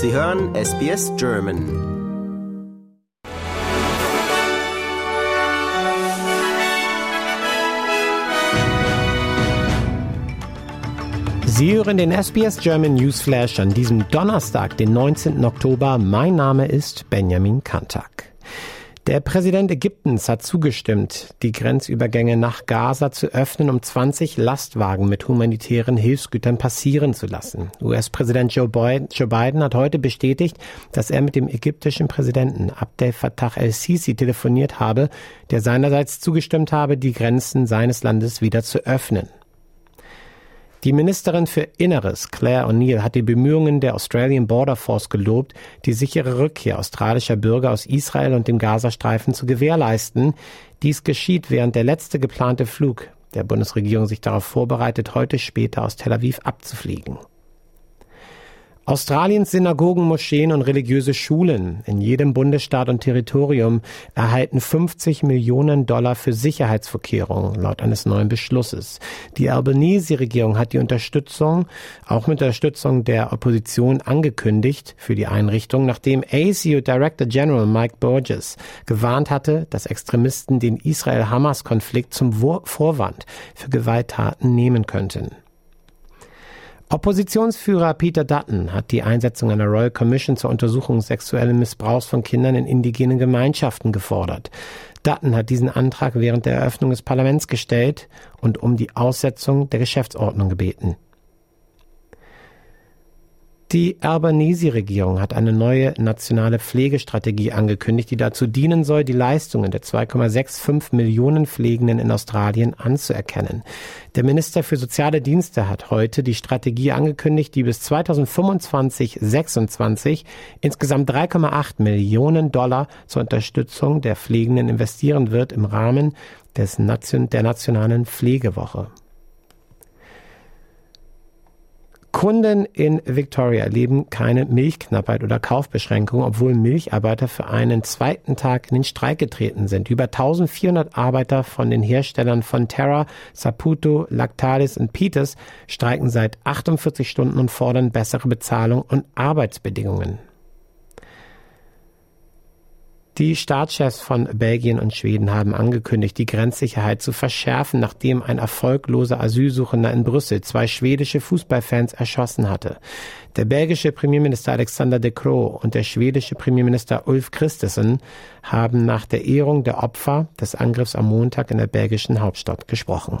Sie hören SBS German. Sie hören den SBS German Newsflash an diesem Donnerstag, den 19. Oktober. Mein Name ist Benjamin Kantak. Der Präsident Ägyptens hat zugestimmt, die Grenzübergänge nach Gaza zu öffnen, um 20 Lastwagen mit humanitären Hilfsgütern passieren zu lassen. US-Präsident Joe Biden hat heute bestätigt, dass er mit dem ägyptischen Präsidenten Abdel Fattah el-Sisi telefoniert habe, der seinerseits zugestimmt habe, die Grenzen seines Landes wieder zu öffnen. Die Ministerin für Inneres, Claire O'Neill, hat die Bemühungen der Australian Border Force gelobt, die sichere Rückkehr australischer Bürger aus Israel und dem Gazastreifen zu gewährleisten. Dies geschieht, während der letzte geplante Flug der Bundesregierung sich darauf vorbereitet, heute später aus Tel Aviv abzufliegen. Australiens Synagogen, Moscheen und religiöse Schulen in jedem Bundesstaat und Territorium erhalten 50 Millionen Dollar für Sicherheitsvorkehrungen laut eines neuen Beschlusses. Die Albanese-Regierung hat die Unterstützung, auch mit Unterstützung der Opposition, angekündigt für die Einrichtung, nachdem ACU Director General Mike Burgess gewarnt hatte, dass Extremisten den Israel-Hamas-Konflikt zum Vorwand für Gewalttaten nehmen könnten. Oppositionsführer Peter Dutton hat die Einsetzung einer Royal Commission zur Untersuchung sexuellen Missbrauchs von Kindern in indigenen Gemeinschaften gefordert. Dutton hat diesen Antrag während der Eröffnung des Parlaments gestellt und um die Aussetzung der Geschäftsordnung gebeten. Die Albanese-Regierung hat eine neue nationale Pflegestrategie angekündigt, die dazu dienen soll, die Leistungen der 2,65 Millionen Pflegenden in Australien anzuerkennen. Der Minister für soziale Dienste hat heute die Strategie angekündigt, die bis 2025-26 insgesamt 3,8 Millionen Dollar zur Unterstützung der Pflegenden investieren wird im Rahmen des der nationalen Pflegewoche. Kunden in Victoria erleben keine Milchknappheit oder Kaufbeschränkung, obwohl Milcharbeiter für einen zweiten Tag in den Streik getreten sind. Über 1400 Arbeiter von den Herstellern von Terra, Saputo, Lactalis und Peters streiken seit 48 Stunden und fordern bessere Bezahlung und Arbeitsbedingungen. Die Staatschefs von Belgien und Schweden haben angekündigt, die Grenzsicherheit zu verschärfen, nachdem ein erfolgloser Asylsuchender in Brüssel zwei schwedische Fußballfans erschossen hatte. Der belgische Premierminister Alexander de Croo und der schwedische Premierminister Ulf Christensen haben nach der Ehrung der Opfer des Angriffs am Montag in der belgischen Hauptstadt gesprochen.